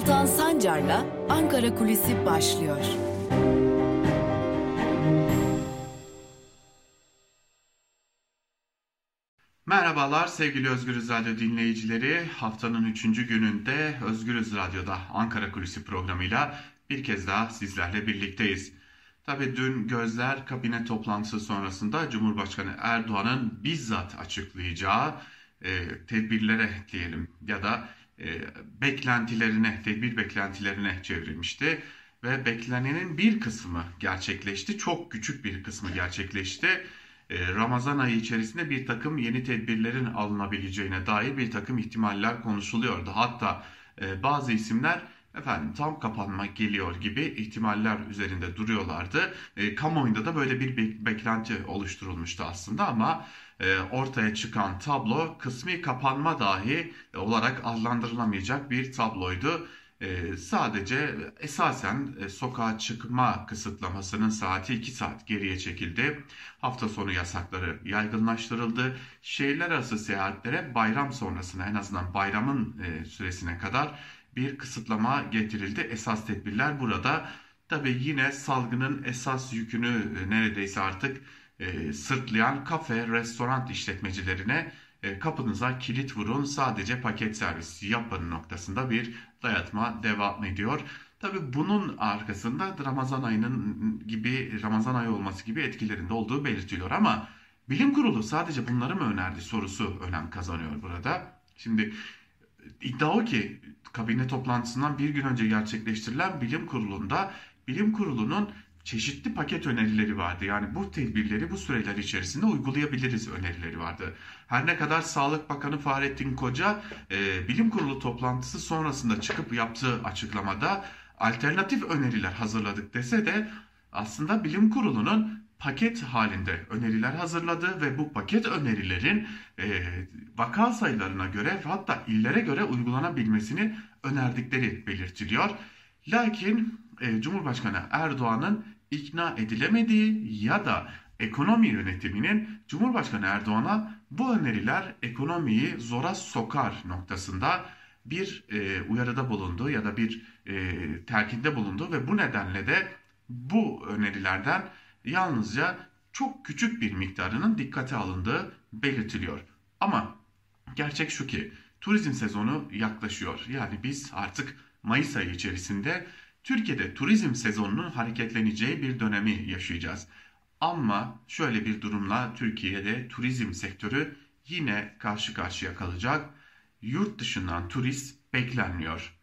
Altan Sancar'la Ankara Kulisi başlıyor. Merhabalar sevgili Özgürüz Radyo dinleyicileri. Haftanın üçüncü gününde Özgürüz Radyo'da Ankara Kulisi programıyla bir kez daha sizlerle birlikteyiz. Tabi dün gözler kabine toplantısı sonrasında Cumhurbaşkanı Erdoğan'ın bizzat açıklayacağı e, tedbirlere diyelim ya da beklentilerine, tedbir beklentilerine çevrilmişti. Ve beklenenin bir kısmı gerçekleşti. Çok küçük bir kısmı gerçekleşti. E, Ramazan ayı içerisinde bir takım yeni tedbirlerin alınabileceğine dair bir takım ihtimaller konuşuluyordu. Hatta e, bazı isimler efendim tam kapanma geliyor gibi ihtimaller üzerinde duruyorlardı. E, kamuoyunda da böyle bir be- beklenti oluşturulmuştu aslında ama e, ortaya çıkan tablo kısmi kapanma dahi olarak adlandırılamayacak bir tabloydu. E, sadece esasen e, sokağa çıkma kısıtlamasının saati 2 saat geriye çekildi. Hafta sonu yasakları yaygınlaştırıldı. Şehirler arası seyahatlere bayram sonrasına en azından bayramın e, süresine kadar bir kısıtlama getirildi. Esas tedbirler burada. Tabi yine salgının esas yükünü e, neredeyse artık e, sırtlayan kafe, restoran işletmecilerine e, kapınıza kilit vurun sadece paket servis yapın noktasında bir dayatma devam ediyor. Tabi bunun arkasında Ramazan ayının gibi Ramazan ayı olması gibi etkilerinde olduğu belirtiliyor ama bilim kurulu sadece bunları mı önerdi sorusu önem kazanıyor burada. Şimdi iddia o ki kabine toplantısından bir gün önce gerçekleştirilen bilim kurulunda bilim kurulunun çeşitli paket önerileri vardı. Yani bu tedbirleri bu süreler içerisinde uygulayabiliriz önerileri vardı. Her ne kadar Sağlık Bakanı Fahrettin Koca e, bilim kurulu toplantısı sonrasında çıkıp yaptığı açıklamada alternatif öneriler hazırladık dese de aslında bilim kurulunun paket halinde öneriler hazırladı ve bu paket önerilerin e, vaka sayılarına göre hatta illere göre uygulanabilmesini önerdikleri belirtiliyor. Lakin e, Cumhurbaşkanı Erdoğan'ın ikna edilemediği ya da ekonomi yönetiminin Cumhurbaşkanı Erdoğan'a bu öneriler ekonomiyi zora sokar noktasında bir e, uyarıda bulundu ya da bir e, telkinde bulundu ve bu nedenle de bu önerilerden yalnızca çok küçük bir miktarının dikkate alındığı belirtiliyor. Ama gerçek şu ki turizm sezonu yaklaşıyor. Yani biz artık Mayıs ayı içerisinde Türkiye'de turizm sezonunun hareketleneceği bir dönemi yaşayacağız. Ama şöyle bir durumla Türkiye'de turizm sektörü yine karşı karşıya kalacak. Yurt dışından turist beklenmiyor.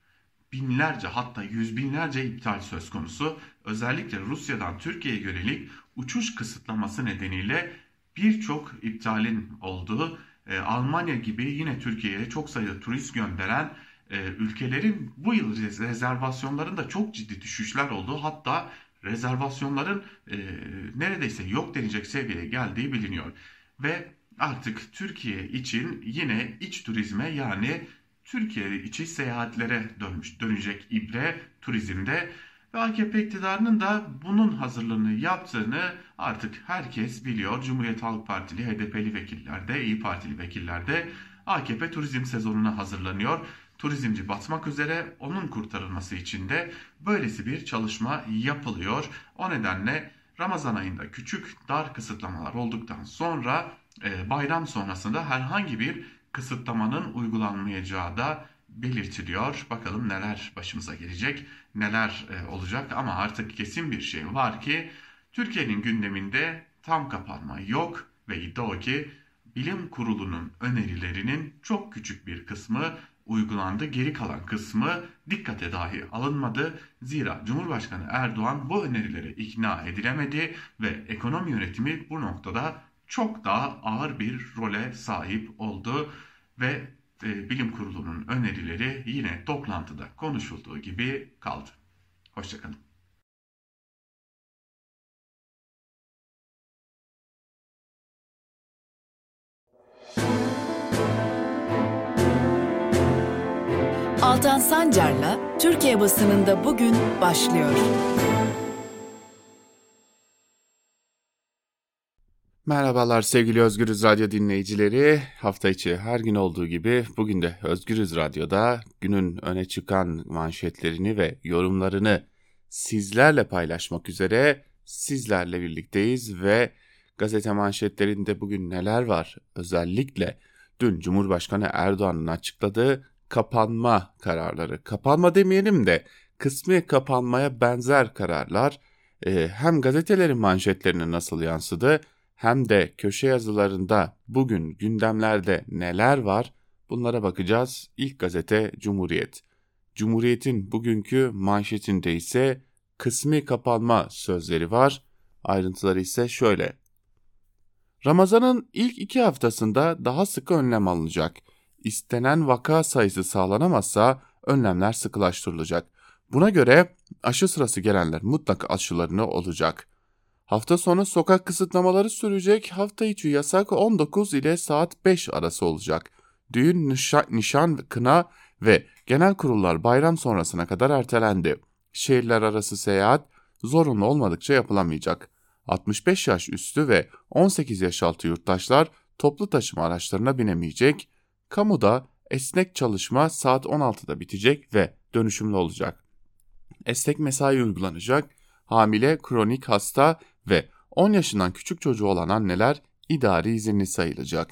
Binlerce hatta yüz binlerce iptal söz konusu. Özellikle Rusya'dan Türkiye'ye yönelik uçuş kısıtlaması nedeniyle birçok iptalin olduğu, e, Almanya gibi yine Türkiye'ye çok sayıda turist gönderen e, ülkelerin bu yıl rezervasyonlarında çok ciddi düşüşler olduğu hatta rezervasyonların e, neredeyse yok denecek seviyeye geldiği biliniyor. Ve artık Türkiye için yine iç turizme yani Türkiye içi seyahatlere dönmüş, dönecek ibre turizmde ve AKP iktidarının da bunun hazırlığını yaptığını artık herkes biliyor. Cumhuriyet Halk Partili, HDP'li vekiller de, İyi Partili vekiller de AKP turizm sezonuna hazırlanıyor turizmci batmak üzere onun kurtarılması için de böylesi bir çalışma yapılıyor. O nedenle Ramazan ayında küçük dar kısıtlamalar olduktan sonra e, bayram sonrasında herhangi bir kısıtlamanın uygulanmayacağı da belirtiliyor. Bakalım neler başımıza gelecek, neler e, olacak ama artık kesin bir şey var ki Türkiye'nin gündeminde tam kapanma yok ve iddia o ki bilim kurulunun önerilerinin çok küçük bir kısmı uygulandı. Geri kalan kısmı dikkate dahi alınmadı. Zira Cumhurbaşkanı Erdoğan bu önerilere ikna edilemedi ve ekonomi yönetimi bu noktada çok daha ağır bir role sahip oldu ve e, bilim kurulunun önerileri yine toplantıda konuşulduğu gibi kaldı. Hoşçakalın. Altan Sancar'la Türkiye basınında bugün başlıyor. Merhabalar sevgili Özgürüz Radyo dinleyicileri. Hafta içi her gün olduğu gibi bugün de Özgürüz Radyo'da günün öne çıkan manşetlerini ve yorumlarını sizlerle paylaşmak üzere sizlerle birlikteyiz ve gazete manşetlerinde bugün neler var? Özellikle dün Cumhurbaşkanı Erdoğan'ın açıkladığı kapanma kararları. Kapanma demeyelim de kısmi kapanmaya benzer kararlar e, hem gazetelerin manşetlerine nasıl yansıdı hem de köşe yazılarında bugün gündemlerde neler var bunlara bakacağız. İlk gazete Cumhuriyet. Cumhuriyet'in bugünkü manşetinde ise kısmi kapanma sözleri var. Ayrıntıları ise şöyle. Ramazan'ın ilk iki haftasında daha sıkı önlem alınacak. İstenen vaka sayısı sağlanamazsa önlemler sıkılaştırılacak. Buna göre aşı sırası gelenler mutlaka aşılarını olacak. Hafta sonu sokak kısıtlamaları sürecek. Hafta içi yasak 19 ile saat 5 arası olacak. Düğün, nişan, kına ve genel kurullar bayram sonrasına kadar ertelendi. Şehirler arası seyahat zorunlu olmadıkça yapılamayacak. 65 yaş üstü ve 18 yaş altı yurttaşlar toplu taşıma araçlarına binemeyecek. Kamuda esnek çalışma saat 16'da bitecek ve dönüşümlü olacak. Esnek mesai uygulanacak. Hamile, kronik hasta ve 10 yaşından küçük çocuğu olan anneler idari izinli sayılacak.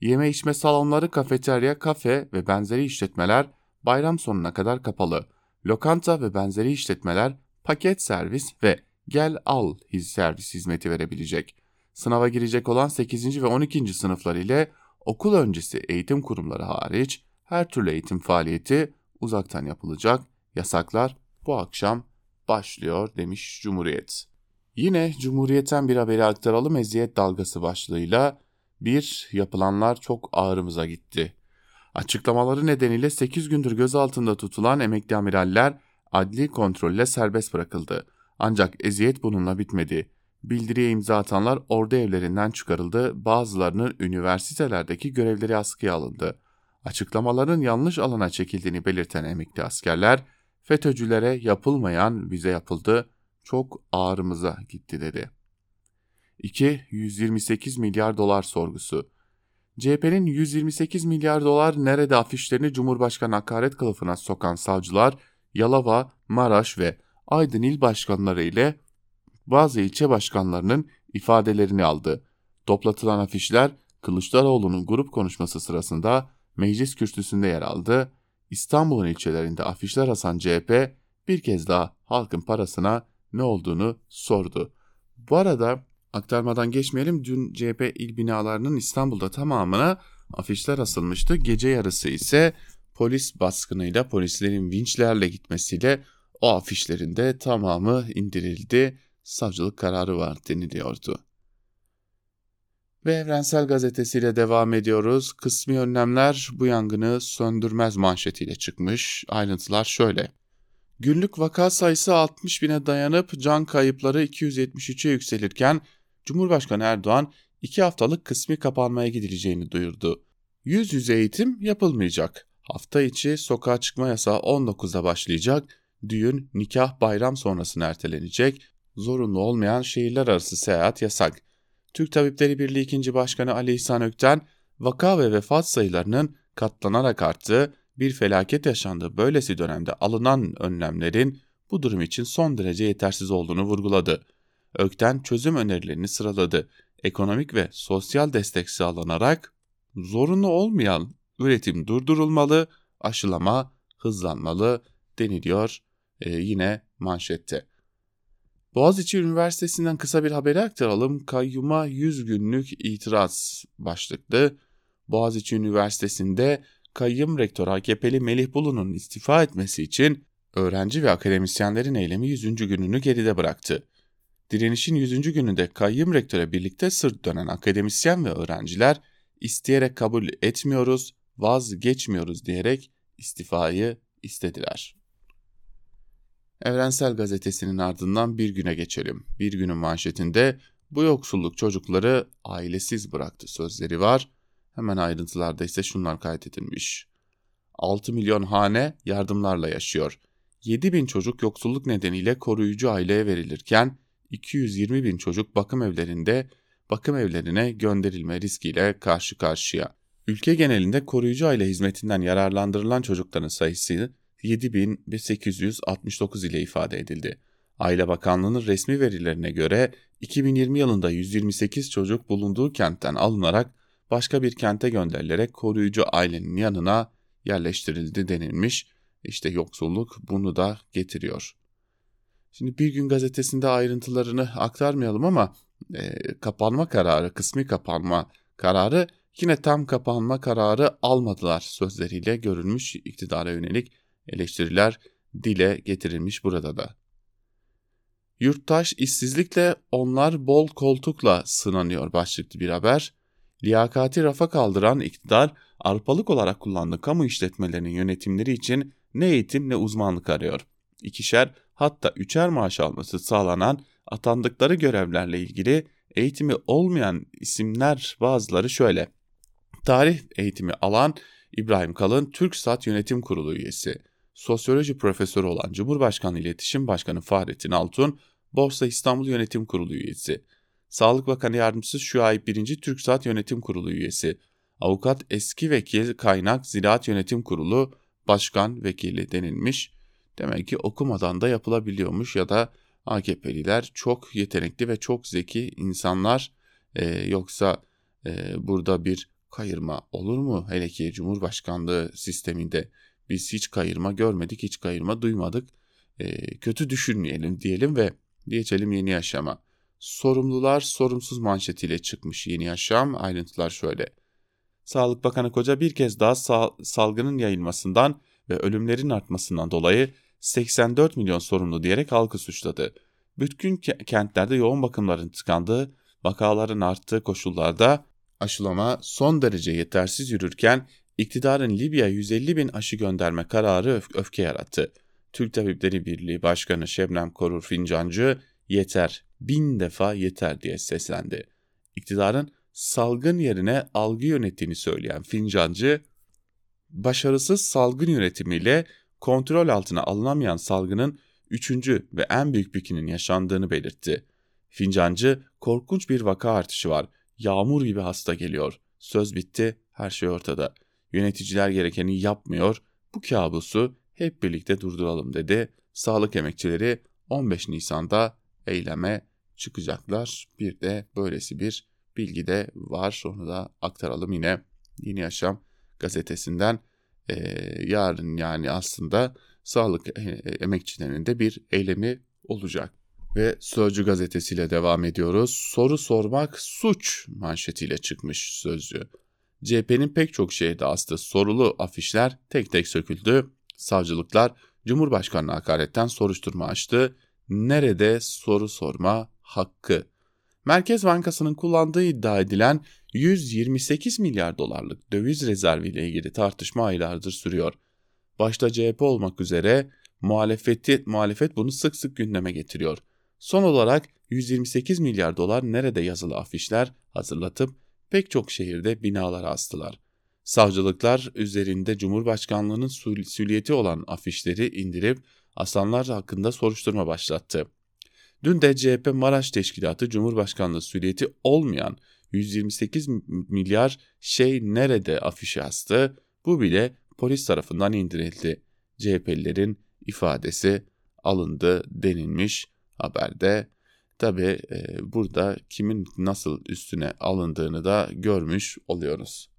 Yeme içme salonları, kafeterya, kafe ve benzeri işletmeler bayram sonuna kadar kapalı. Lokanta ve benzeri işletmeler paket servis ve gel al servis hizmeti verebilecek. Sınava girecek olan 8. ve 12. sınıflar ile okul öncesi eğitim kurumları hariç her türlü eğitim faaliyeti uzaktan yapılacak. Yasaklar bu akşam başlıyor demiş Cumhuriyet. Yine Cumhuriyet'ten bir haberi aktaralım eziyet dalgası başlığıyla. Bir, yapılanlar çok ağrımıza gitti. Açıklamaları nedeniyle 8 gündür gözaltında tutulan emekli amiraller adli kontrolle serbest bırakıldı. Ancak eziyet bununla bitmedi. Bildiriye imza atanlar ordu evlerinden çıkarıldı, bazılarının üniversitelerdeki görevleri askıya alındı. Açıklamaların yanlış alana çekildiğini belirten emekli askerler, FETÖ'cülere yapılmayan bize yapıldı, çok ağrımıza gitti dedi. 2. 128 milyar dolar sorgusu. CHP'nin 128 milyar dolar nerede afişlerini Cumhurbaşkanı hakaret kılıfına sokan savcılar, Yalova, Maraş ve Aydın il başkanları ile bazı ilçe başkanlarının ifadelerini aldı. Toplatılan afişler Kılıçdaroğlu'nun grup konuşması sırasında meclis kürsüsünde yer aldı. İstanbul'un ilçelerinde afişler asan CHP bir kez daha halkın parasına ne olduğunu sordu. Bu arada aktarmadan geçmeyelim. Dün CHP il binalarının İstanbul'da tamamına afişler asılmıştı. Gece yarısı ise polis baskınıyla polislerin vinçlerle gitmesiyle o afişlerin de tamamı indirildi. Savcılık kararı var deniliyordu. Ve Evrensel Gazetesi'yle devam ediyoruz. Kısmi önlemler bu yangını söndürmez manşetiyle çıkmış. Ayrıntılar şöyle. Günlük vaka sayısı 60 bine dayanıp can kayıpları 273'e yükselirken Cumhurbaşkanı Erdoğan 2 haftalık kısmi kapanmaya gidileceğini duyurdu. Yüz yüze eğitim yapılmayacak. Hafta içi sokağa çıkma yasağı 19'da başlayacak. Düğün, nikah, bayram sonrasına ertelenecek. Zorunlu olmayan şehirler arası seyahat yasak. Türk Tabipleri Birliği 2. Başkanı Ali İhsan Ökten, vaka ve vefat sayılarının katlanarak arttığı bir felaket yaşandığı böylesi dönemde alınan önlemlerin bu durum için son derece yetersiz olduğunu vurguladı. Ökten çözüm önerilerini sıraladı. Ekonomik ve sosyal destek sağlanarak zorunlu olmayan üretim durdurulmalı, aşılama hızlanmalı deniliyor e, yine manşette. Boğaziçi Üniversitesi'nden kısa bir haberi aktaralım. Kayyuma 100 günlük itiraz başlıklı. Boğaziçi Üniversitesi'nde kayyum rektör AKP'li Melih Bulu'nun istifa etmesi için öğrenci ve akademisyenlerin eylemi 100. gününü geride bıraktı. Direnişin 100. gününde kayyum rektöre birlikte sırt dönen akademisyen ve öğrenciler isteyerek kabul etmiyoruz, vazgeçmiyoruz diyerek istifayı istediler. Evrensel Gazetesi'nin ardından bir güne geçelim. Bir günün manşetinde bu yoksulluk çocukları ailesiz bıraktı sözleri var. Hemen ayrıntılarda ise şunlar kaydedilmiş. 6 milyon hane yardımlarla yaşıyor. 7 bin çocuk yoksulluk nedeniyle koruyucu aileye verilirken 220 bin çocuk bakım evlerinde bakım evlerine gönderilme riskiyle karşı karşıya. Ülke genelinde koruyucu aile hizmetinden yararlandırılan çocukların sayısı 7869 ile ifade edildi. Aile Bakanlığı'nın resmi verilerine göre 2020 yılında 128 çocuk bulunduğu kentten alınarak başka bir kente gönderilerek koruyucu ailenin yanına yerleştirildi denilmiş. İşte yoksulluk bunu da getiriyor. Şimdi Bir Gün Gazetesi'nde ayrıntılarını aktarmayalım ama e, kapanma kararı, kısmi kapanma kararı yine tam kapanma kararı almadılar sözleriyle görülmüş iktidara yönelik eleştiriler dile getirilmiş burada da. Yurttaş işsizlikle onlar bol koltukla sınanıyor başlıklı bir haber. Liyakati rafa kaldıran iktidar arpalık olarak kullandığı kamu işletmelerinin yönetimleri için ne eğitim ne uzmanlık arıyor. İkişer hatta üçer maaş alması sağlanan atandıkları görevlerle ilgili eğitimi olmayan isimler bazıları şöyle. Tarih eğitimi alan İbrahim Kalın TürkSat Yönetim Kurulu üyesi. Sosyoloji profesörü olan Cumhurbaşkanı İletişim Başkanı Fahrettin Altun, Borsa İstanbul Yönetim Kurulu üyesi. Sağlık Bakanı Yardımcısı Şuayb 1. TürkSat Yönetim Kurulu üyesi. Avukat eski vekil Kaynak Ziraat Yönetim Kurulu Başkan Vekili denilmiş. Demek ki okumadan da yapılabiliyormuş ya da AKP'liler çok yetenekli ve çok zeki insanlar e, yoksa e, burada bir kayırma olur mu? Hele ki Cumhurbaşkanlığı sisteminde biz hiç kayırma görmedik, hiç kayırma duymadık. E, kötü düşünmeyelim diyelim ve geçelim yeni yaşama. Sorumlular sorumsuz manşetiyle çıkmış yeni yaşam. Ayrıntılar şöyle. Sağlık Bakanı Koca bir kez daha sal salgının yayılmasından ve ölümlerin artmasından dolayı 84 milyon sorumlu diyerek halkı suçladı. Bütün kentlerde yoğun bakımların tıkandığı, vakaların arttığı koşullarda aşılama son derece yetersiz yürürken iktidarın Libya 150 bin aşı gönderme kararı öf öfke yarattı. Türk Tabipleri Birliği Başkanı Şebnem Korur Fincancı yeter, bin defa yeter diye seslendi. İktidarın salgın yerine algı yönettiğini söyleyen Fincancı, başarısız salgın yönetimiyle kontrol altına alınamayan salgının üçüncü ve en büyük bükünün yaşandığını belirtti. Fincancı, korkunç bir vaka artışı var. Yağmur gibi hasta geliyor. Söz bitti, her şey ortada. Yöneticiler gerekeni yapmıyor. Bu kabusu hep birlikte durduralım dedi. Sağlık emekçileri 15 Nisan'da eyleme çıkacaklar. Bir de böylesi bir bilgi de var. Onu da aktaralım yine Yeni Yaşam gazetesinden. Ee, yarın yani aslında sağlık e, emekçilerinin de bir eylemi olacak. Ve Sözcü gazetesiyle devam ediyoruz. Soru sormak suç manşetiyle çıkmış Sözcü. CHP'nin pek çok şehirde astığı sorulu afişler tek tek söküldü. Savcılıklar Cumhurbaşkanı hakaretten soruşturma açtı. Nerede soru sorma hakkı? Merkez Bankası'nın kullandığı iddia edilen 128 milyar dolarlık döviz rezervi ile ilgili tartışma aylardır sürüyor. Başta CHP olmak üzere muhalefeti, muhalefet bunu sık sık gündeme getiriyor. Son olarak 128 milyar dolar nerede yazılı afişler hazırlatıp pek çok şehirde binalara astılar. Savcılıklar üzerinde Cumhurbaşkanlığının süliyeti olan afişleri indirip asanlar hakkında soruşturma başlattı. Dün de CHP Maraş Teşkilatı Cumhurbaşkanlığı süliyeti olmayan 128 milyar şey nerede afişi astı. Bu bile polis tarafından indirildi. CHP'lilerin ifadesi alındı denilmiş haberde. Tabi e, burada kimin nasıl üstüne alındığını da görmüş oluyoruz.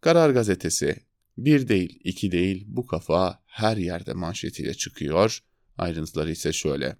Karar gazetesi bir değil iki değil bu kafa her yerde manşetiyle çıkıyor. Ayrıntıları ise şöyle.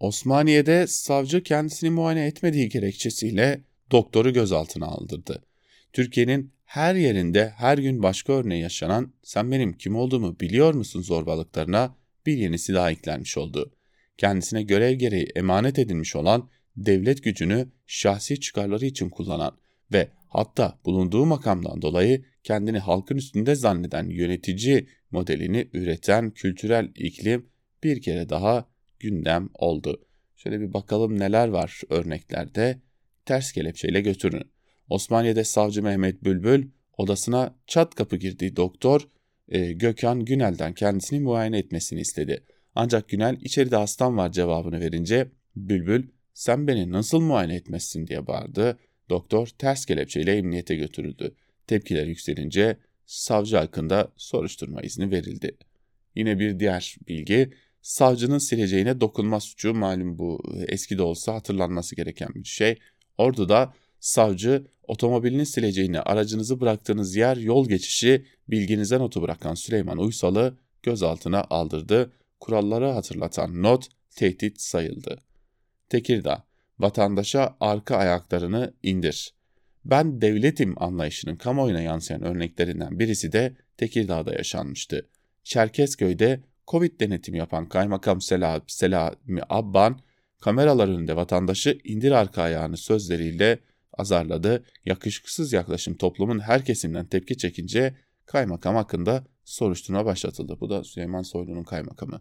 Osmaniye'de savcı kendisini muayene etmediği gerekçesiyle doktoru gözaltına aldırdı. Türkiye'nin her yerinde her gün başka örneği yaşanan sen benim kim olduğumu biliyor musun zorbalıklarına bir yenisi daha eklenmiş oldu. Kendisine görev gereği emanet edilmiş olan devlet gücünü şahsi çıkarları için kullanan ve hatta bulunduğu makamdan dolayı kendini halkın üstünde zanneden yönetici modelini üreten kültürel iklim bir kere daha gündem oldu. Şöyle bir bakalım neler var örneklerde. Ters kelepçeyle götürün. Osmaniye'de savcı Mehmet Bülbül odasına çat kapı girdiği doktor e, Gökhan Günel'den kendisini muayene etmesini istedi. Ancak Günel içeride hastam var cevabını verince Bülbül sen beni nasıl muayene etmezsin diye bağırdı. Doktor ters kelepçeyle emniyete götürüldü. Tepkiler yükselince savcı hakkında soruşturma izni verildi. Yine bir diğer bilgi savcının sileceğine dokunma suçu malum bu eski de olsa hatırlanması gereken bir şey. Ordu'da savcı otomobilini sileceğini aracınızı bıraktığınız yer yol geçişi bilginize notu bırakan Süleyman Uysal'ı gözaltına aldırdı. Kuralları hatırlatan not tehdit sayıldı. Tekirdağ, vatandaşa arka ayaklarını indir. Ben devletim anlayışının kamuoyuna yansıyan örneklerinden birisi de Tekirdağ'da yaşanmıştı. Çerkezköy'de Covid denetim yapan Kaymakam Sel Selami Abban, kameralar önünde vatandaşı indir arka ayağını sözleriyle azarladı. Yakışıksız yaklaşım toplumun her kesimden tepki çekince kaymakam hakkında soruşturma başlatıldı. Bu da Süleyman Soylu'nun kaymakamı.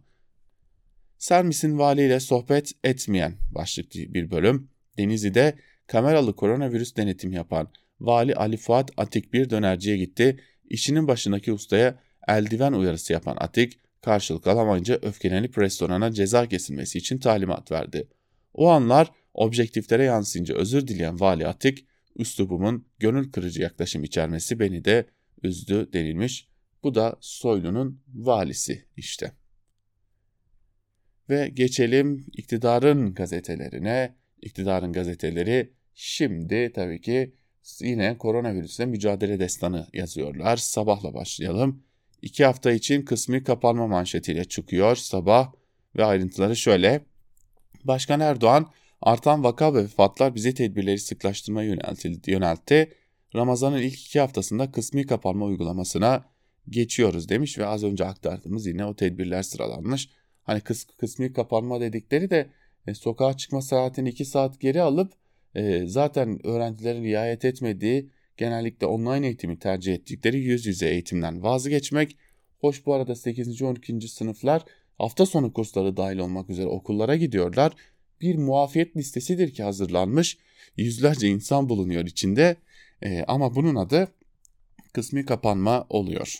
Sermis'in valiyle sohbet etmeyen başlıklı bir bölüm. Denizli'de kameralı koronavirüs denetim yapan Vali Ali Fuat Atik bir dönerciye gitti. İşinin başındaki ustaya eldiven uyarısı yapan Atik karşılık alamayınca öfkelenip restorana ceza kesilmesi için talimat verdi. O anlar objektiflere yansıyınca özür dileyen Vali Atik, üslubumun gönül kırıcı yaklaşım içermesi beni de üzdü denilmiş. Bu da Soylu'nun valisi işte. Ve geçelim iktidarın gazetelerine. İktidarın gazeteleri şimdi tabii ki yine koronavirüsle mücadele destanı yazıyorlar. Sabahla başlayalım. İki hafta için kısmi kapanma manşetiyle çıkıyor sabah ve ayrıntıları şöyle. Başkan Erdoğan artan vaka ve vefatlar bizi tedbirleri sıklaştırmaya yöneltti. Ramazan'ın ilk iki haftasında kısmi kapanma uygulamasına geçiyoruz demiş ve az önce aktardığımız yine o tedbirler sıralanmış. Hani kıs, kısmi kapanma dedikleri de e, sokağa çıkma saatini 2 saat geri alıp e, zaten öğrencilerin riayet etmediği genellikle online eğitimi tercih ettikleri yüz yüze eğitimden vazgeçmek. Hoş bu arada 8. 12. sınıflar hafta sonu kursları dahil olmak üzere okullara gidiyorlar. Bir muafiyet listesidir ki hazırlanmış. Yüzlerce insan bulunuyor içinde e, ama bunun adı kısmi kapanma oluyor.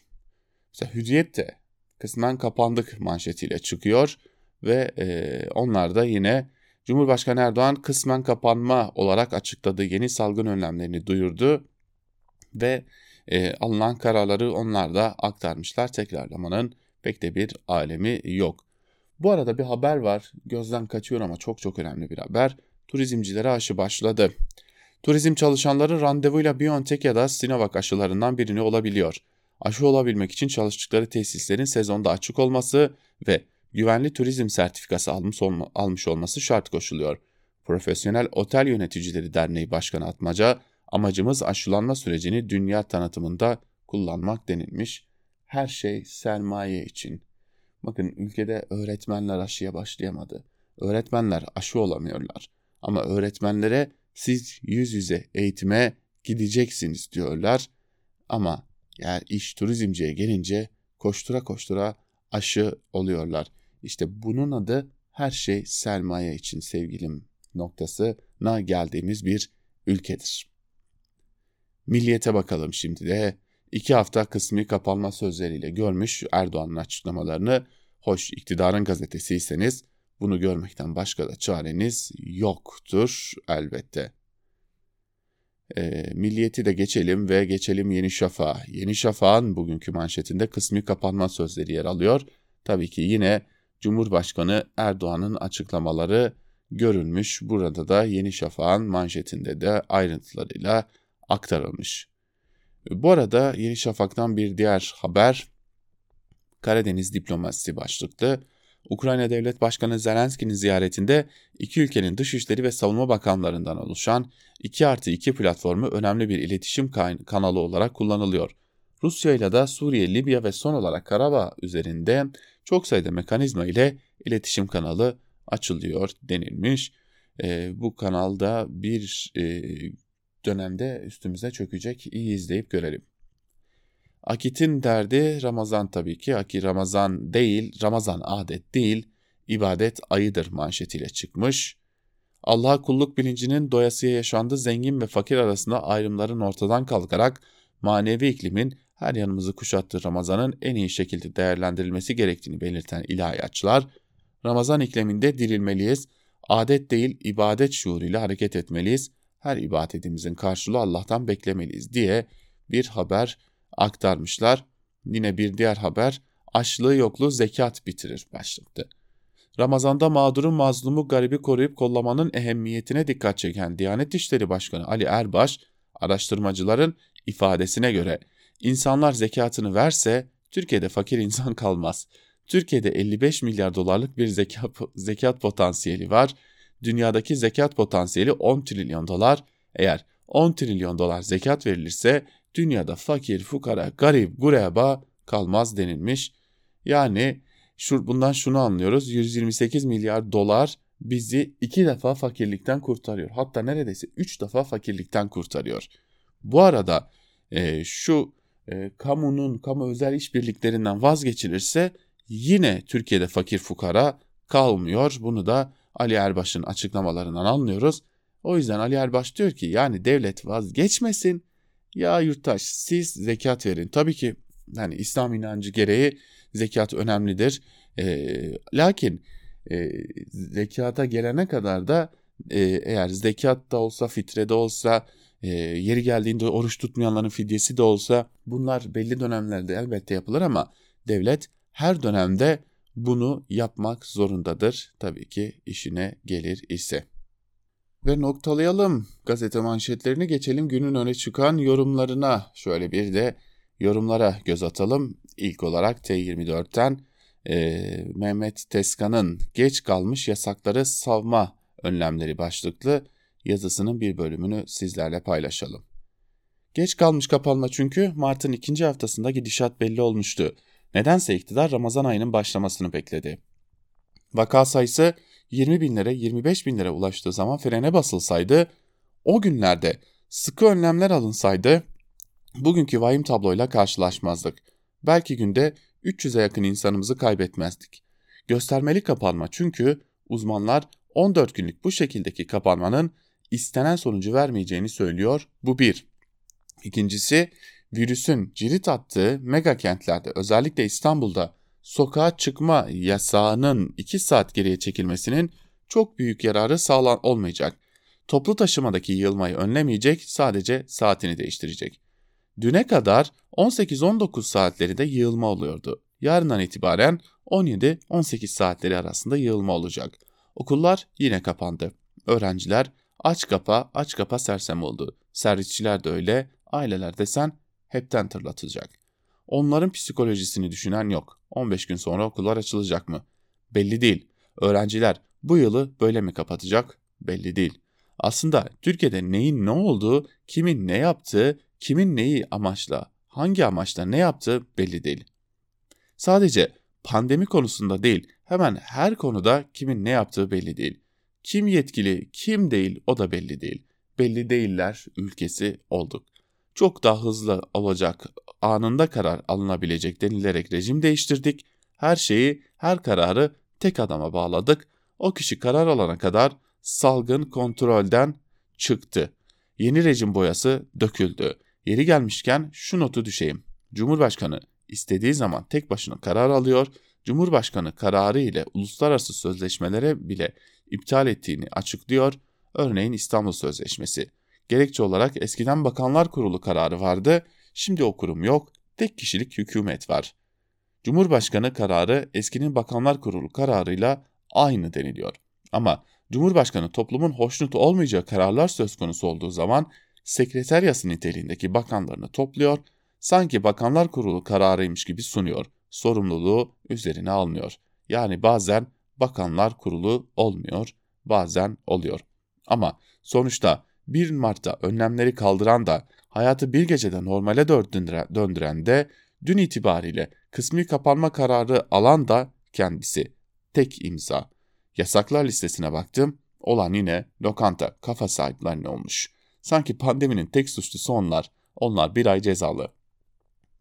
Mesela Hürriyet de kısmen kapandık manşetiyle çıkıyor ve e, onlar da yine Cumhurbaşkanı Erdoğan kısmen kapanma olarak açıkladığı yeni salgın önlemlerini duyurdu ve e, alınan kararları onlar da aktarmışlar. Tekrarlamanın pek de bir alemi yok. Bu arada bir haber var. Gözden kaçıyor ama çok çok önemli bir haber. Turizmcilere aşı başladı. Turizm çalışanları randevuyla BioNTech ya da Sinovac aşılarından birini olabiliyor. Aşı olabilmek için çalıştıkları tesislerin sezonda açık olması ve güvenli turizm sertifikası almış, olma, almış olması şart koşuluyor. Profesyonel Otel Yöneticileri Derneği Başkanı Atmaca, amacımız aşılanma sürecini dünya tanıtımında kullanmak denilmiş. Her şey sermaye için. Bakın ülkede öğretmenler aşıya başlayamadı. Öğretmenler aşı olamıyorlar. Ama öğretmenlere siz yüz yüze eğitime gideceksiniz diyorlar. Ama yani iş turizmciye gelince koştura koştura aşı oluyorlar. İşte bunun adı her şey sermaye için sevgilim noktasına geldiğimiz bir ülkedir. Milliyete bakalım şimdi de. iki hafta kısmi kapanma sözleriyle görmüş Erdoğan'ın açıklamalarını. Hoş iktidarın gazetesiyseniz bunu görmekten başka da çareniz yoktur elbette. E, milliyeti de geçelim ve geçelim Yeni Şafak'a. Yeni Şafak'ın bugünkü manşetinde kısmi kapanma sözleri yer alıyor. Tabii ki yine Cumhurbaşkanı Erdoğan'ın açıklamaları görülmüş. Burada da Yeni Şafak'ın manşetinde de ayrıntılarıyla aktarılmış. Bu arada Yeni Şafak'tan bir diğer haber Karadeniz diplomasisi başlıklı. Ukrayna Devlet Başkanı Zelenski'nin ziyaretinde iki ülkenin dışişleri ve savunma bakanlarından oluşan 2 artı 2 platformu önemli bir iletişim kanalı olarak kullanılıyor. Rusya ile de Suriye, Libya ve son olarak Karabağ üzerinde çok sayıda mekanizma ile iletişim kanalı açılıyor denilmiş. E, bu kanalda bir e, dönemde üstümüze çökecek iyi izleyip görelim. Akit'in derdi Ramazan tabii ki. Aki Ramazan değil, Ramazan adet değil, ibadet ayıdır manşetiyle çıkmış. Allah'a kulluk bilincinin doyasıya yaşandığı zengin ve fakir arasında ayrımların ortadan kalkarak manevi iklimin her yanımızı kuşattığı Ramazan'ın en iyi şekilde değerlendirilmesi gerektiğini belirten ilahiyatçılar, Ramazan ikliminde dirilmeliyiz, adet değil ibadet şuuruyla hareket etmeliyiz. Her ibadetimizin karşılığı Allah'tan beklemeliyiz diye bir haber aktarmışlar. Yine bir diğer haber açlığı yokluğu zekat bitirir başlıklı. Ramazanda mağdurun mazlumu garibi koruyup kollamanın ehemmiyetine dikkat çeken Diyanet İşleri Başkanı Ali Erbaş, araştırmacıların ifadesine göre insanlar zekatını verse Türkiye'de fakir insan kalmaz. Türkiye'de 55 milyar dolarlık bir zekat, zekat potansiyeli var. Dünyadaki zekat potansiyeli 10 trilyon dolar. Eğer 10 trilyon dolar zekat verilirse dünyada fakir, fukara, garip, gureba kalmaz denilmiş. Yani şu, bundan şunu anlıyoruz. 128 milyar dolar bizi iki defa fakirlikten kurtarıyor. Hatta neredeyse üç defa fakirlikten kurtarıyor. Bu arada e, şu e, kamunun, kamu özel işbirliklerinden vazgeçilirse yine Türkiye'de fakir fukara kalmıyor. Bunu da Ali Erbaş'ın açıklamalarından anlıyoruz. O yüzden Ali Erbaş diyor ki yani devlet vazgeçmesin ya yurttaş siz zekat verin. Tabii ki hani İslam inancı gereği zekat önemlidir. E, lakin e, zekata gelene kadar da e, eğer zekat da olsa fitre de olsa e, yeri geldiğinde oruç tutmayanların fidyesi de olsa bunlar belli dönemlerde elbette yapılır ama devlet her dönemde bunu yapmak zorundadır. Tabii ki işine gelir ise. Ve noktalayalım gazete manşetlerini geçelim günün öne çıkan yorumlarına. Şöyle bir de yorumlara göz atalım. İlk olarak T24'ten e, Mehmet Teskan'ın geç kalmış yasakları savma önlemleri başlıklı yazısının bir bölümünü sizlerle paylaşalım. Geç kalmış kapanma çünkü Mart'ın ikinci haftasında gidişat belli olmuştu. Nedense iktidar Ramazan ayının başlamasını bekledi. Vaka sayısı 20 binlere 25 binlere ulaştığı zaman frene basılsaydı, o günlerde sıkı önlemler alınsaydı bugünkü vahim tabloyla karşılaşmazdık. Belki günde 300'e yakın insanımızı kaybetmezdik. Göstermeli kapanma çünkü uzmanlar 14 günlük bu şekildeki kapanmanın istenen sonucu vermeyeceğini söylüyor. Bu bir. İkincisi virüsün cirit attığı mega kentlerde özellikle İstanbul'da sokağa çıkma yasağının 2 saat geriye çekilmesinin çok büyük yararı sağlan olmayacak. Toplu taşımadaki yığılmayı önlemeyecek, sadece saatini değiştirecek. Düne kadar 18-19 saatleri de yığılma oluyordu. Yarından itibaren 17-18 saatleri arasında yığılma olacak. Okullar yine kapandı. Öğrenciler aç kapa aç kapa sersem oldu. Servisçiler de öyle, aileler desen hepten tırlatacak. Onların psikolojisini düşünen yok. 15 gün sonra okullar açılacak mı? Belli değil. Öğrenciler bu yılı böyle mi kapatacak? Belli değil. Aslında Türkiye'de neyin ne olduğu, kimin ne yaptığı, kimin neyi amaçla, hangi amaçla ne yaptığı belli değil. Sadece pandemi konusunda değil, hemen her konuda kimin ne yaptığı belli değil. Kim yetkili, kim değil o da belli değil. Belli değiller ülkesi olduk. Çok daha hızlı olacak, anında karar alınabilecek denilerek rejim değiştirdik. Her şeyi, her kararı tek adama bağladık. O kişi karar alana kadar salgın kontrolden çıktı. Yeni rejim boyası döküldü. Yeri gelmişken şu notu düşeyim. Cumhurbaşkanı istediği zaman tek başına karar alıyor. Cumhurbaşkanı kararı ile uluslararası sözleşmelere bile iptal ettiğini açıklıyor. Örneğin İstanbul Sözleşmesi. Gerekçe olarak eskiden Bakanlar Kurulu kararı vardı. Şimdi o kurum yok. Tek kişilik hükümet var. Cumhurbaşkanı kararı eskinin Bakanlar Kurulu kararıyla aynı deniliyor. Ama Cumhurbaşkanı toplumun hoşnut olmayacağı kararlar söz konusu olduğu zaman sekreteryası niteliğindeki bakanlarını topluyor, sanki Bakanlar Kurulu kararıymış gibi sunuyor, sorumluluğu üzerine almıyor. Yani bazen Bakanlar Kurulu olmuyor, bazen oluyor. Ama sonuçta 1 Mart'ta önlemleri kaldıran da hayatı bir gecede normale döndüren de dün itibariyle kısmi kapanma kararı alan da kendisi. Tek imza. Yasaklar listesine baktım. Olan yine lokanta, kafa sahiplerine olmuş. Sanki pandeminin tek suçlusu onlar. Onlar bir ay cezalı.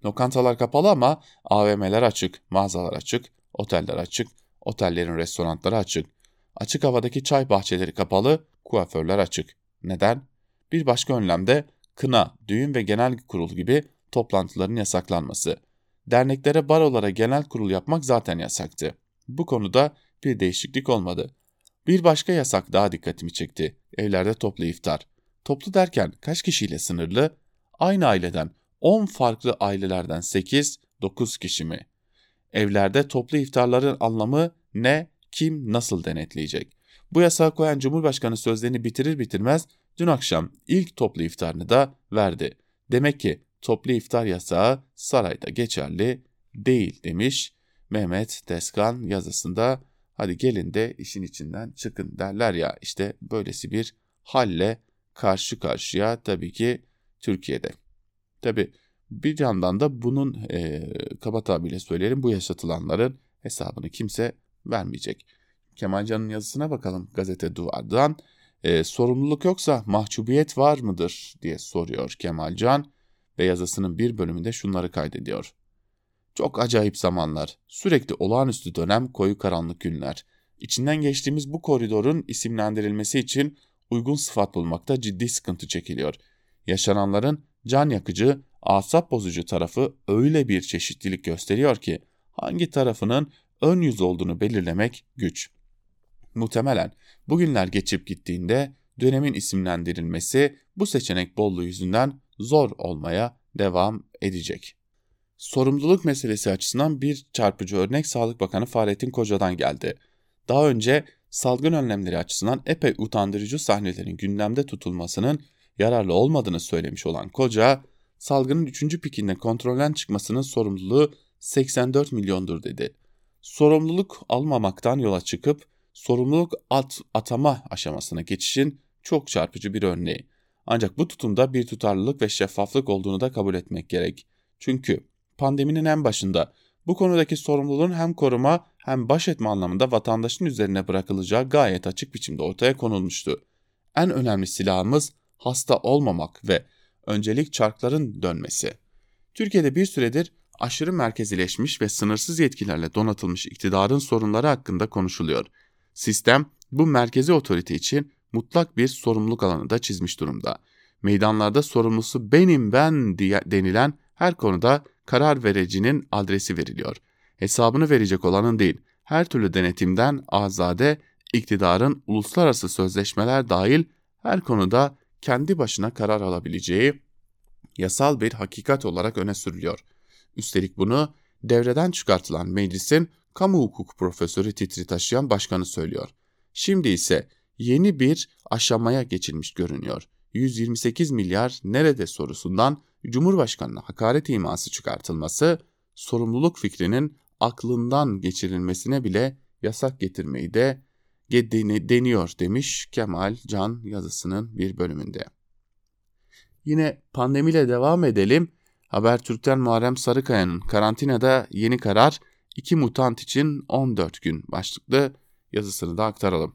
Lokantalar kapalı ama AVM'ler açık, mağazalar açık, oteller açık, otellerin restoranları açık. Açık havadaki çay bahçeleri kapalı, kuaförler açık. Neden? Bir başka önlemde kına, düğün ve genel kurul gibi toplantıların yasaklanması. Derneklere, barolara genel kurul yapmak zaten yasaktı. Bu konuda bir değişiklik olmadı. Bir başka yasak daha dikkatimi çekti. Evlerde toplu iftar. Toplu derken kaç kişiyle sınırlı? Aynı aileden 10 farklı ailelerden 8, 9 kişi mi? Evlerde toplu iftarların anlamı ne, kim, nasıl denetleyecek? Bu yasağı koyan Cumhurbaşkanı sözlerini bitirir bitirmez dün akşam ilk toplu iftarını da verdi. Demek ki toplu iftar yasağı sarayda geçerli değil demiş Mehmet Deskan yazısında. Hadi gelin de işin içinden çıkın derler ya işte böylesi bir halle karşı karşıya tabii ki Türkiye'de. Tabii bir yandan da bunun e, kaba tabirle söyleyelim bu yaşatılanların hesabını kimse vermeyecek. Kemalcan'ın yazısına bakalım gazete duvardan. E, sorumluluk yoksa mahcubiyet var mıdır diye soruyor Kemalcan ve yazısının bir bölümünde şunları kaydediyor. Çok acayip zamanlar, sürekli olağanüstü dönem, koyu karanlık günler. İçinden geçtiğimiz bu koridorun isimlendirilmesi için uygun sıfat bulmakta ciddi sıkıntı çekiliyor. Yaşananların can yakıcı, asap bozucu tarafı öyle bir çeşitlilik gösteriyor ki hangi tarafının ön yüz olduğunu belirlemek güç. Muhtemelen bugünler geçip gittiğinde dönemin isimlendirilmesi bu seçenek bolluğu yüzünden zor olmaya devam edecek. Sorumluluk meselesi açısından bir çarpıcı örnek Sağlık Bakanı Fahrettin Koca'dan geldi. Daha önce salgın önlemleri açısından epey utandırıcı sahnelerin gündemde tutulmasının yararlı olmadığını söylemiş olan Koca, salgının 3. pikinde kontrolden çıkmasının sorumluluğu 84 milyondur dedi. Sorumluluk almamaktan yola çıkıp sorumluluk at, atama aşamasına geçişin çok çarpıcı bir örneği. Ancak bu tutumda bir tutarlılık ve şeffaflık olduğunu da kabul etmek gerek. Çünkü pandeminin en başında bu konudaki sorumluluğun hem koruma hem baş etme anlamında vatandaşın üzerine bırakılacağı gayet açık biçimde ortaya konulmuştu. En önemli silahımız hasta olmamak ve öncelik çarkların dönmesi. Türkiye'de bir süredir aşırı merkezileşmiş ve sınırsız yetkilerle donatılmış iktidarın sorunları hakkında konuşuluyor. Sistem bu merkezi otorite için mutlak bir sorumluluk alanı da çizmiş durumda. Meydanlarda sorumlusu benim ben diye denilen her konuda karar vericinin adresi veriliyor. Hesabını verecek olanın değil, her türlü denetimden azade, iktidarın uluslararası sözleşmeler dahil her konuda kendi başına karar alabileceği yasal bir hakikat olarak öne sürülüyor. Üstelik bunu devreden çıkartılan meclisin kamu hukuku profesörü titri taşıyan başkanı söylüyor. Şimdi ise yeni bir aşamaya geçilmiş görünüyor. 128 milyar nerede sorusundan Cumhurbaşkanı'na hakaret iması çıkartılması, sorumluluk fikrinin aklından geçirilmesine bile yasak getirmeyi de deniyor demiş Kemal Can yazısının bir bölümünde. Yine pandemiyle devam edelim. Habertürk'ten Muharrem Sarıkaya'nın karantinada yeni karar iki mutant için 14 gün başlıklı yazısını da aktaralım.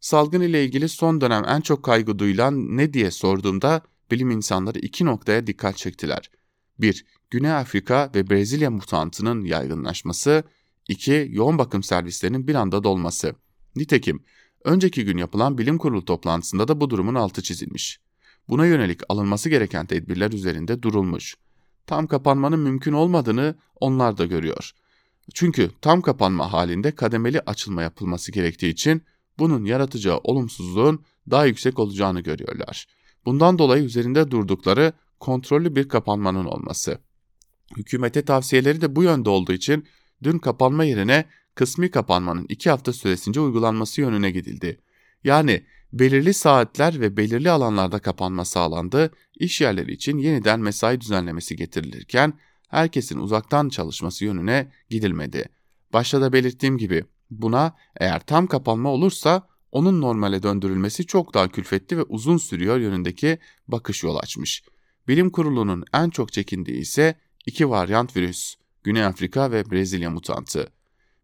Salgın ile ilgili son dönem en çok kaygı duyulan ne diye sorduğumda bilim insanları iki noktaya dikkat çektiler. 1. Güney Afrika ve Brezilya mutantının yaygınlaşması. 2. Yoğun bakım servislerinin bir anda dolması. Nitekim önceki gün yapılan bilim kurulu toplantısında da bu durumun altı çizilmiş. Buna yönelik alınması gereken tedbirler üzerinde durulmuş. Tam kapanmanın mümkün olmadığını onlar da görüyor. Çünkü tam kapanma halinde kademeli açılma yapılması gerektiği için bunun yaratacağı olumsuzluğun daha yüksek olacağını görüyorlar. Bundan dolayı üzerinde durdukları kontrollü bir kapanmanın olması. Hükümete tavsiyeleri de bu yönde olduğu için dün kapanma yerine kısmi kapanmanın iki hafta süresince uygulanması yönüne gidildi. Yani belirli saatler ve belirli alanlarda kapanma sağlandı, iş yerleri için yeniden mesai düzenlemesi getirilirken herkesin uzaktan çalışması yönüne gidilmedi. Başta da belirttiğim gibi buna eğer tam kapanma olursa onun normale döndürülmesi çok daha külfetli ve uzun sürüyor yönündeki bakış yol açmış. Bilim kurulunun en çok çekindiği ise iki varyant virüs, Güney Afrika ve Brezilya mutantı.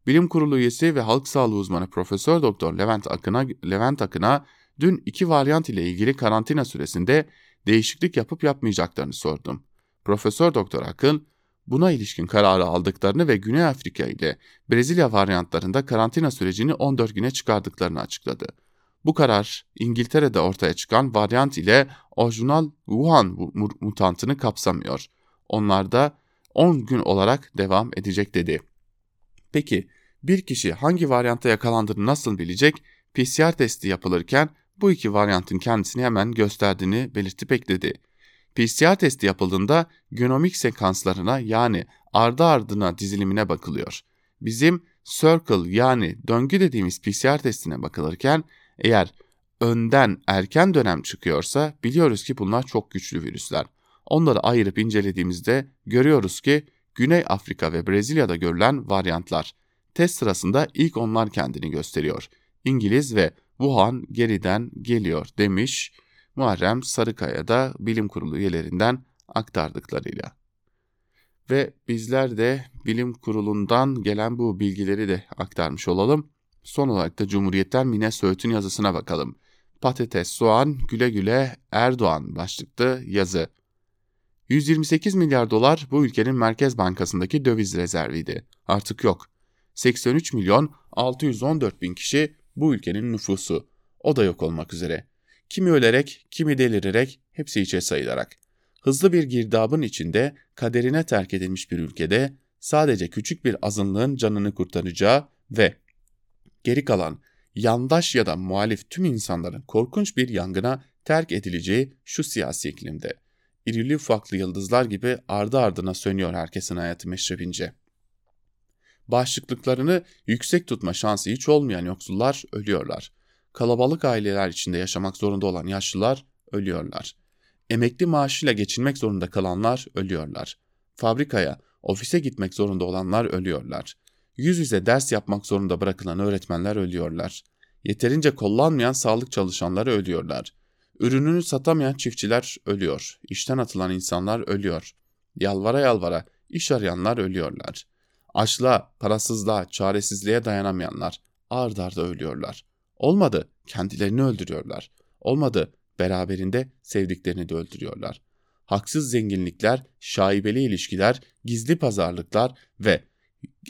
Bilim Kurulu üyesi ve halk sağlığı uzmanı Profesör Doktor Levent Akın'a Levent Akın'a dün iki varyant ile ilgili karantina süresinde değişiklik yapıp yapmayacaklarını sordum. Profesör Doktor Akın, buna ilişkin kararı aldıklarını ve Güney Afrika ile Brezilya varyantlarında karantina sürecini 14 güne çıkardıklarını açıkladı. Bu karar İngiltere'de ortaya çıkan varyant ile orijinal Wuhan mutantını kapsamıyor. Onlar da 10 gün olarak devam edecek dedi. Peki bir kişi hangi varyanta yakalandığını nasıl bilecek? PCR testi yapılırken bu iki varyantın kendisini hemen gösterdiğini belirtip ekledi. PCR testi yapıldığında genomik sekanslarına yani ardı ardına dizilimine bakılıyor. Bizim circle yani döngü dediğimiz PCR testine bakılırken eğer önden erken dönem çıkıyorsa biliyoruz ki bunlar çok güçlü virüsler. Onları ayırıp incelediğimizde görüyoruz ki Güney Afrika ve Brezilya'da görülen varyantlar. Test sırasında ilk onlar kendini gösteriyor. İngiliz ve Wuhan geriden geliyor demiş Muharrem Sarıkaya da bilim kurulu üyelerinden aktardıklarıyla. Ve bizler de bilim kurulundan gelen bu bilgileri de aktarmış olalım. Son olarak da Cumhuriyetler Mine Söğüt'ün yazısına bakalım. Patates, soğan, güle güle Erdoğan başlıklı yazı. 128 milyar dolar bu ülkenin Merkez Bankası'ndaki döviz rezerviydi. Artık yok. 83 milyon 614 bin kişi bu ülkenin nüfusu. O da yok olmak üzere. Kimi ölerek, kimi delirerek, hepsi içe sayılarak. Hızlı bir girdabın içinde kaderine terk edilmiş bir ülkede sadece küçük bir azınlığın canını kurtaracağı ve geri kalan yandaş ya da muhalif tüm insanların korkunç bir yangına terk edileceği şu siyasi iklimde. İrili ufaklı yıldızlar gibi ardı ardına sönüyor herkesin hayatı meşrebince. Bağışıklıklarını yüksek tutma şansı hiç olmayan yoksullar ölüyorlar. Kalabalık aileler içinde yaşamak zorunda olan yaşlılar ölüyorlar. Emekli maaşıyla geçinmek zorunda kalanlar ölüyorlar. Fabrikaya, ofise gitmek zorunda olanlar ölüyorlar. Yüz yüze ders yapmak zorunda bırakılan öğretmenler ölüyorlar. Yeterince kullanmayan sağlık çalışanları ölüyorlar. Ürününü satamayan çiftçiler ölüyor. İşten atılan insanlar ölüyor. Yalvara yalvara iş arayanlar ölüyorlar. Açlığa, parasızlığa, çaresizliğe dayanamayanlar ard arda ölüyorlar. Olmadı kendilerini öldürüyorlar. Olmadı beraberinde sevdiklerini de öldürüyorlar. Haksız zenginlikler, şaibeli ilişkiler, gizli pazarlıklar ve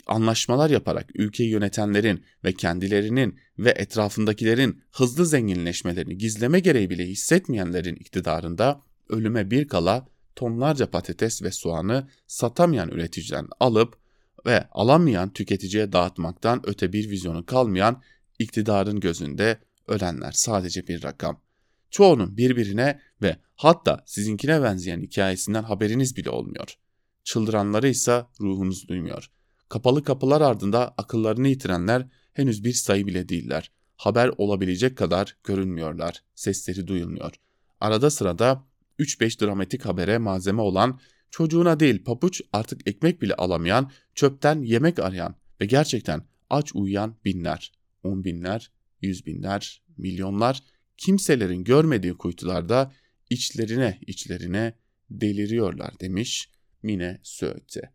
anlaşmalar yaparak ülkeyi yönetenlerin ve kendilerinin ve etrafındakilerin hızlı zenginleşmelerini gizleme gereği bile hissetmeyenlerin iktidarında ölüme bir kala tonlarca patates ve soğanı satamayan üreticiden alıp ve alamayan tüketiciye dağıtmaktan öte bir vizyonu kalmayan iktidarın gözünde ölenler sadece bir rakam. Çoğunun birbirine ve hatta sizinkine benzeyen hikayesinden haberiniz bile olmuyor. Çıldıranları ise ruhunuz duymuyor. Kapalı kapılar ardında akıllarını yitirenler henüz bir sayı bile değiller. Haber olabilecek kadar görünmüyorlar. Sesleri duyulmuyor. Arada sırada 3-5 dramatik habere malzeme olan, çocuğuna değil papuç artık ekmek bile alamayan, çöpten yemek arayan ve gerçekten aç uyuyan binler, on binler, yüz binler, milyonlar kimselerin görmediği kuytularda içlerine içlerine deliriyorlar demiş Mine Söğüt'e.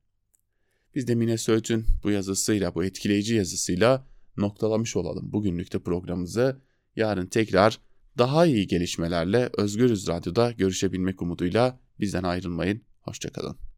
Biz de Mine Söğüt'ün bu yazısıyla, bu etkileyici yazısıyla noktalamış olalım bugünlükte programımızı. Yarın tekrar daha iyi gelişmelerle Özgürüz Radyo'da görüşebilmek umuduyla bizden ayrılmayın. Hoşçakalın.